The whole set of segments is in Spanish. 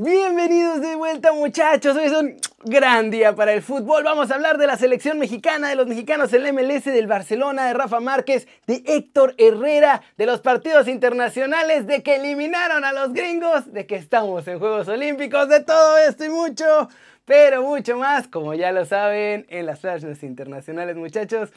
Bienvenidos de vuelta muchachos, hoy es un gran día para el fútbol. Vamos a hablar de la selección mexicana, de los mexicanos del MLS, del Barcelona, de Rafa Márquez, de Héctor Herrera, de los partidos internacionales, de que eliminaron a los gringos, de que estamos en Juegos Olímpicos, de todo esto y mucho, pero mucho más, como ya lo saben, en las flashes internacionales muchachos.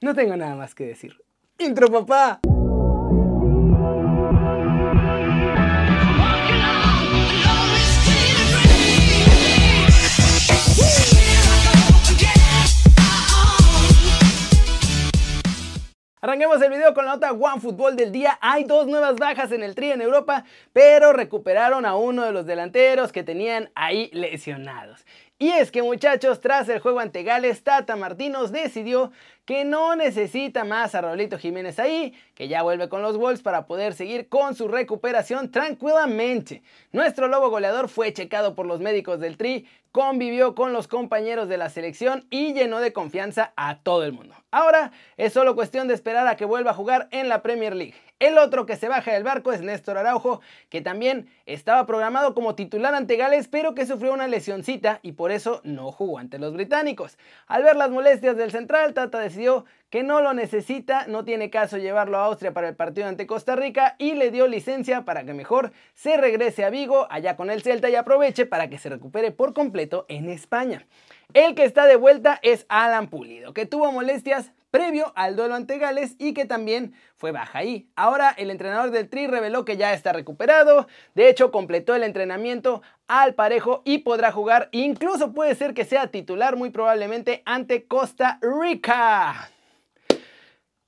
No tengo nada más que decir. Intro papá. Arranquemos el video con la nota One Fútbol del día. Hay dos nuevas bajas en el Tri en Europa, pero recuperaron a uno de los delanteros que tenían ahí lesionados. Y es que muchachos, tras el juego ante Gales, Tata Martínez decidió que no necesita más a Raulito Jiménez ahí, que ya vuelve con los Wolves para poder seguir con su recuperación tranquilamente. Nuestro lobo goleador fue checado por los médicos del Tri, convivió con los compañeros de la selección y llenó de confianza a todo el mundo. Ahora es solo cuestión de esperar a que vuelva a jugar en la Premier League. El otro que se baja del barco es Néstor Araujo, que también estaba programado como titular ante Gales, pero que sufrió una lesioncita y por eso no jugó ante los británicos. Al ver las molestias del central, Tata decidió que no lo necesita, no tiene caso llevarlo a Austria para el partido ante Costa Rica y le dio licencia para que mejor se regrese a Vigo, allá con el Celta y aproveche para que se recupere por completo en España. El que está de vuelta es Alan Pulido, que tuvo molestias previo al duelo ante Gales y que también fue baja ahí. Ahora el entrenador del Tri reveló que ya está recuperado, de hecho completó el entrenamiento al parejo y podrá jugar, incluso puede ser que sea titular muy probablemente ante Costa Rica.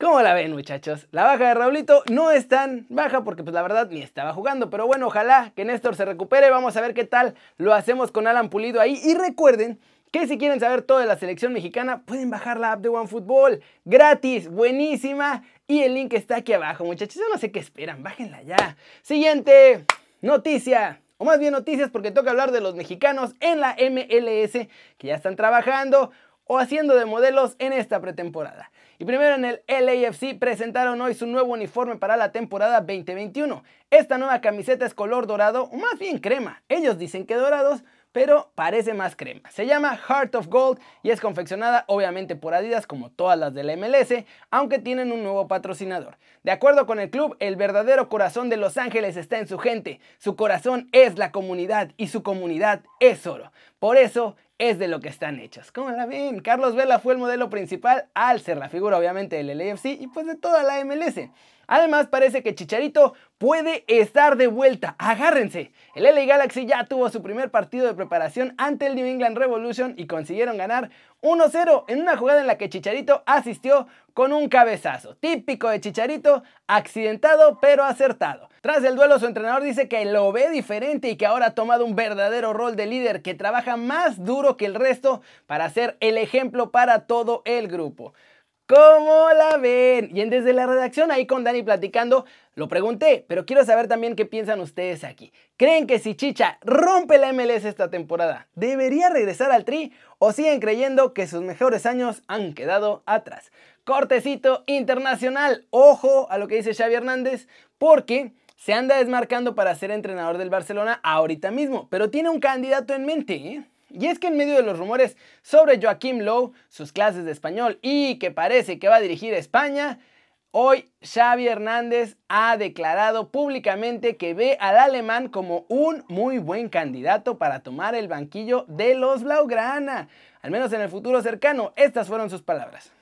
¿Cómo la ven muchachos? La baja de Raulito no es tan baja porque pues la verdad ni estaba jugando, pero bueno, ojalá que Néstor se recupere, vamos a ver qué tal lo hacemos con Alan Pulido ahí y recuerden que si quieren saber todo de la selección mexicana, pueden bajar la app de OneFootball. Gratis, buenísima. Y el link está aquí abajo, muchachos. Yo no sé qué esperan, bájenla ya. Siguiente noticia. O más bien noticias porque toca hablar de los mexicanos en la MLS que ya están trabajando o haciendo de modelos en esta pretemporada. Y primero en el LAFC presentaron hoy su nuevo uniforme para la temporada 2021. Esta nueva camiseta es color dorado, o más bien crema. Ellos dicen que dorados, pero parece más crema. Se llama Heart of Gold y es confeccionada obviamente por Adidas como todas las de la MLS, aunque tienen un nuevo patrocinador. De acuerdo con el club, el verdadero corazón de Los Ángeles está en su gente. Su corazón es la comunidad y su comunidad es oro. Por eso es de lo que están hechos. ¿Cómo la ven? Carlos Vela fue el modelo principal al ser la figura obviamente del LAFC y pues de toda la MLS. Además, parece que Chicharito puede estar de vuelta. Agárrense. El LA Galaxy ya tuvo su primer partido de preparación ante el New England Revolution y consiguieron ganar 1-0 en una jugada en la que Chicharito asistió con un cabezazo. Típico de Chicharito, accidentado pero acertado. Tras el duelo, su entrenador dice que lo ve diferente y que ahora ha tomado un verdadero rol de líder que trabaja más duro que el resto para ser el ejemplo para todo el grupo. ¿Cómo la ven? Y en desde la redacción ahí con Dani platicando, lo pregunté, pero quiero saber también qué piensan ustedes aquí. ¿Creen que si Chicha rompe la MLS esta temporada, debería regresar al Tri o siguen creyendo que sus mejores años han quedado atrás? Cortecito internacional, ojo a lo que dice Xavi Hernández, porque se anda desmarcando para ser entrenador del Barcelona ahorita mismo, pero tiene un candidato en mente, ¿eh? Y es que en medio de los rumores sobre Joaquim Lowe, sus clases de español y que parece que va a dirigir España, hoy Xavi Hernández ha declarado públicamente que ve al alemán como un muy buen candidato para tomar el banquillo de los Blaugrana, al menos en el futuro cercano. Estas fueron sus palabras.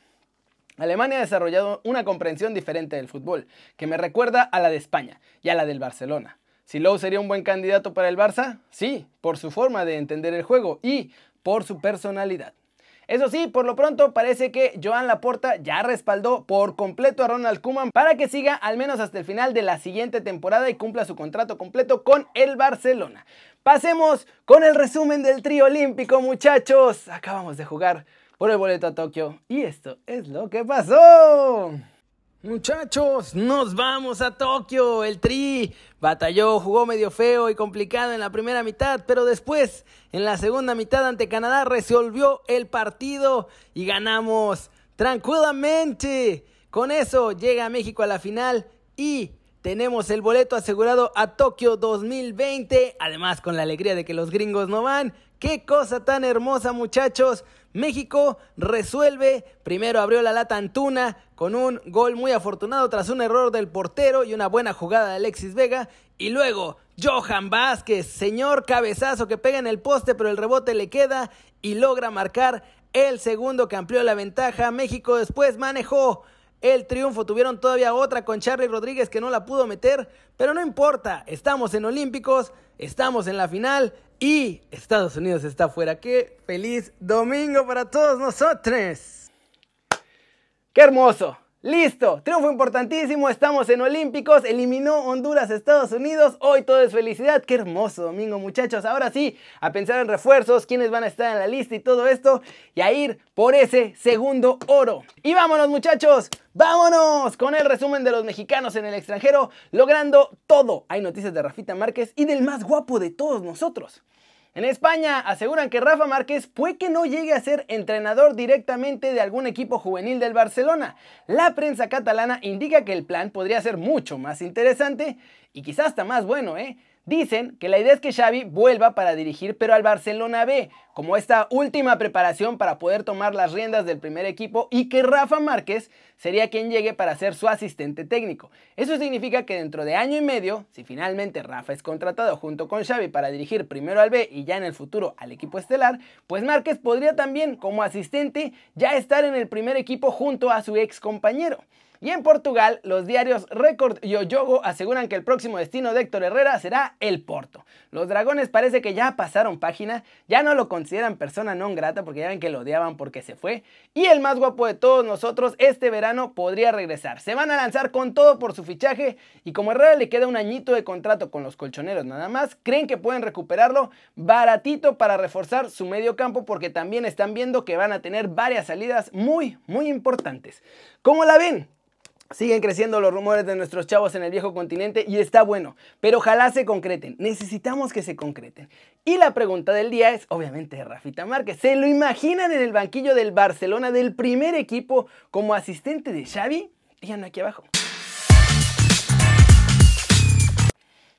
Alemania ha desarrollado una comprensión diferente del fútbol, que me recuerda a la de España y a la del Barcelona. Si Lowe sería un buen candidato para el Barça, sí, por su forma de entender el juego y por su personalidad. Eso sí, por lo pronto parece que Joan Laporta ya respaldó por completo a Ronald Koeman para que siga al menos hasta el final de la siguiente temporada y cumpla su contrato completo con el Barcelona. Pasemos con el resumen del trío olímpico, muchachos. Acabamos de jugar por el boleto a Tokio y esto es lo que pasó. Muchachos, nos vamos a Tokio. El Tri batalló, jugó medio feo y complicado en la primera mitad, pero después, en la segunda mitad ante Canadá, resolvió el partido y ganamos tranquilamente. Con eso llega México a la final y tenemos el boleto asegurado a Tokio 2020, además con la alegría de que los gringos no van. Qué cosa tan hermosa muchachos. México resuelve, primero abrió la lata Antuna con un gol muy afortunado tras un error del portero y una buena jugada de Alexis Vega y luego Johan Vázquez, señor cabezazo que pega en el poste pero el rebote le queda y logra marcar el segundo que amplió la ventaja. México después manejó el triunfo. Tuvieron todavía otra con Charlie Rodríguez que no la pudo meter, pero no importa, estamos en Olímpicos, estamos en la final y Estados Unidos está fuera. Qué feliz domingo para todos nosotros. Qué hermoso. Listo, triunfo importantísimo, estamos en Olímpicos, eliminó Honduras, Estados Unidos, hoy todo es felicidad, qué hermoso domingo muchachos, ahora sí, a pensar en refuerzos, quiénes van a estar en la lista y todo esto, y a ir por ese segundo oro. Y vámonos muchachos, vámonos con el resumen de los mexicanos en el extranjero, logrando todo. Hay noticias de Rafita Márquez y del más guapo de todos nosotros. En España aseguran que Rafa Márquez puede que no llegue a ser entrenador directamente de algún equipo juvenil del Barcelona. La prensa catalana indica que el plan podría ser mucho más interesante y quizás hasta más bueno, ¿eh? Dicen que la idea es que Xavi vuelva para dirigir, pero al Barcelona B, como esta última preparación para poder tomar las riendas del primer equipo y que Rafa Márquez sería quien llegue para ser su asistente técnico. Eso significa que dentro de año y medio, si finalmente Rafa es contratado junto con Xavi para dirigir primero al B y ya en el futuro al equipo estelar, pues Márquez podría también como asistente ya estar en el primer equipo junto a su ex compañero. Y en Portugal, los diarios Record y Oyogo aseguran que el próximo destino de Héctor Herrera será el Porto. Los dragones parece que ya pasaron página, ya no lo consideran persona non grata porque ya ven que lo odiaban porque se fue. Y el más guapo de todos nosotros este verano podría regresar. Se van a lanzar con todo por su fichaje y como Herrera le queda un añito de contrato con los colchoneros nada más, creen que pueden recuperarlo baratito para reforzar su medio campo porque también están viendo que van a tener varias salidas muy, muy importantes. ¿Cómo la ven? Siguen creciendo los rumores de nuestros chavos en el viejo continente y está bueno, pero ojalá se concreten. Necesitamos que se concreten. Y la pregunta del día es, obviamente, Rafita Márquez. ¿Se lo imaginan en el banquillo del Barcelona del primer equipo como asistente de Xavi? Díganlo aquí abajo.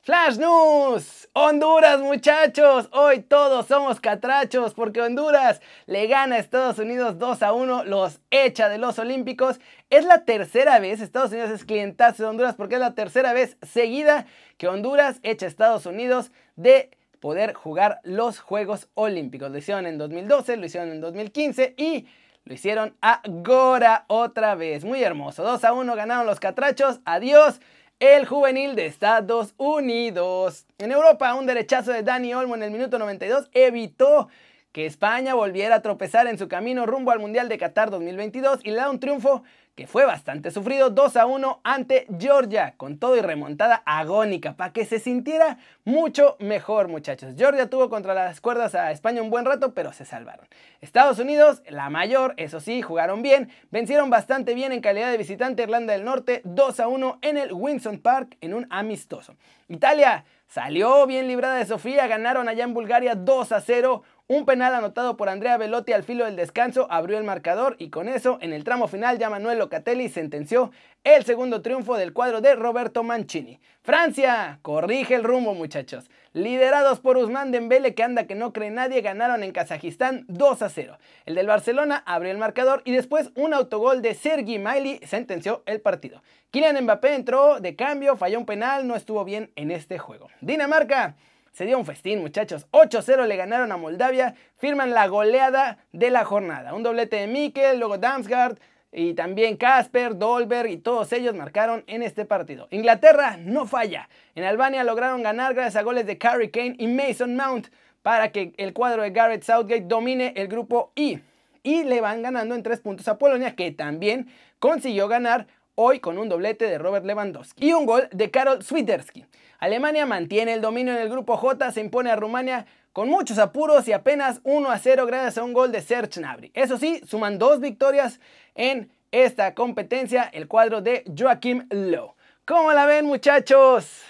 Flash News. Honduras muchachos, hoy todos somos catrachos porque Honduras le gana a Estados Unidos 2 a 1, los echa de los Olímpicos. Es la tercera vez, Estados Unidos es clientazo de Honduras porque es la tercera vez seguida que Honduras echa a Estados Unidos de poder jugar los Juegos Olímpicos. Lo hicieron en 2012, lo hicieron en 2015 y lo hicieron ahora otra vez. Muy hermoso, 2 a 1 ganaron los catrachos, adiós el juvenil de Estados Unidos. En Europa, un derechazo de Dani Olmo en el minuto 92 evitó que España volviera a tropezar en su camino rumbo al Mundial de Qatar 2022 y le da un triunfo que fue bastante sufrido 2 a 1 ante Georgia, con todo y remontada agónica, para que se sintiera mucho mejor, muchachos. Georgia tuvo contra las cuerdas a España un buen rato, pero se salvaron. Estados Unidos, la mayor, eso sí, jugaron bien, vencieron bastante bien en calidad de visitante Irlanda del Norte 2 a 1 en el Winson Park en un amistoso. Italia salió bien librada de Sofía, ganaron allá en Bulgaria 2 a 0. Un penal anotado por Andrea Velotti al filo del descanso abrió el marcador y con eso en el tramo final ya Manuel Locatelli sentenció el segundo triunfo del cuadro de Roberto Mancini. Francia corrige el rumbo muchachos. Liderados por Usman Dembele que anda que no cree nadie ganaron en Kazajistán 2 a 0. El del Barcelona abrió el marcador y después un autogol de Sergi Maili sentenció el partido. Kylian Mbappé entró de cambio, falló un penal, no estuvo bien en este juego. Dinamarca se dio un festín, muchachos. 8-0 le ganaron a Moldavia. Firman la goleada de la jornada. Un doblete de Mikel, luego Damsgaard y también Casper, Dolberg y todos ellos marcaron en este partido. Inglaterra no falla. En Albania lograron ganar gracias a goles de Carrie Kane y Mason Mount para que el cuadro de Garrett Southgate domine el grupo I. Y le van ganando en tres puntos a Polonia, que también consiguió ganar hoy con un doblete de Robert Lewandowski y un gol de Karol Swiderski. Alemania mantiene el dominio en el grupo J, se impone a Rumania con muchos apuros y apenas 1 a 0 gracias a un gol de Serge Gnabry. Eso sí, suman dos victorias en esta competencia, el cuadro de Joachim Lowe. ¿Cómo la ven muchachos?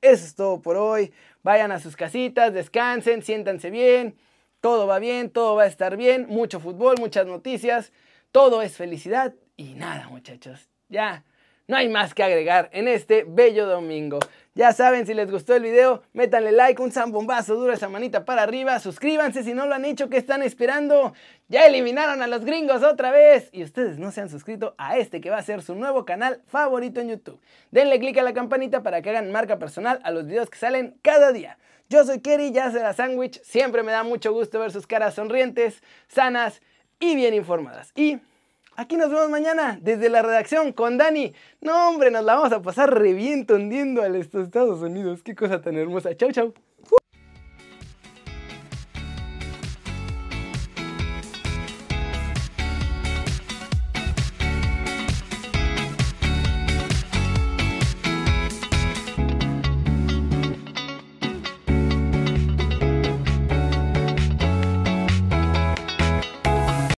Eso es todo por hoy. Vayan a sus casitas, descansen, siéntanse bien. Todo va bien, todo va a estar bien. Mucho fútbol, muchas noticias. Todo es felicidad y nada muchachos. Ya no hay más que agregar en este bello domingo. Ya saben, si les gustó el video, métanle like, un zambombazo duro esa manita para arriba, suscríbanse si no lo han hecho, ¿qué están esperando? Ya eliminaron a los gringos otra vez y ustedes no se han suscrito a este que va a ser su nuevo canal favorito en YouTube. Denle click a la campanita para que hagan marca personal a los videos que salen cada día. Yo soy Kerry, ya será sándwich, siempre me da mucho gusto ver sus caras sonrientes, sanas y bien informadas. Y Aquí nos vemos mañana desde la redacción con Dani. No, hombre, nos la vamos a pasar reviento hundiendo a estos Estados Unidos. Qué cosa tan hermosa. Chau, chau.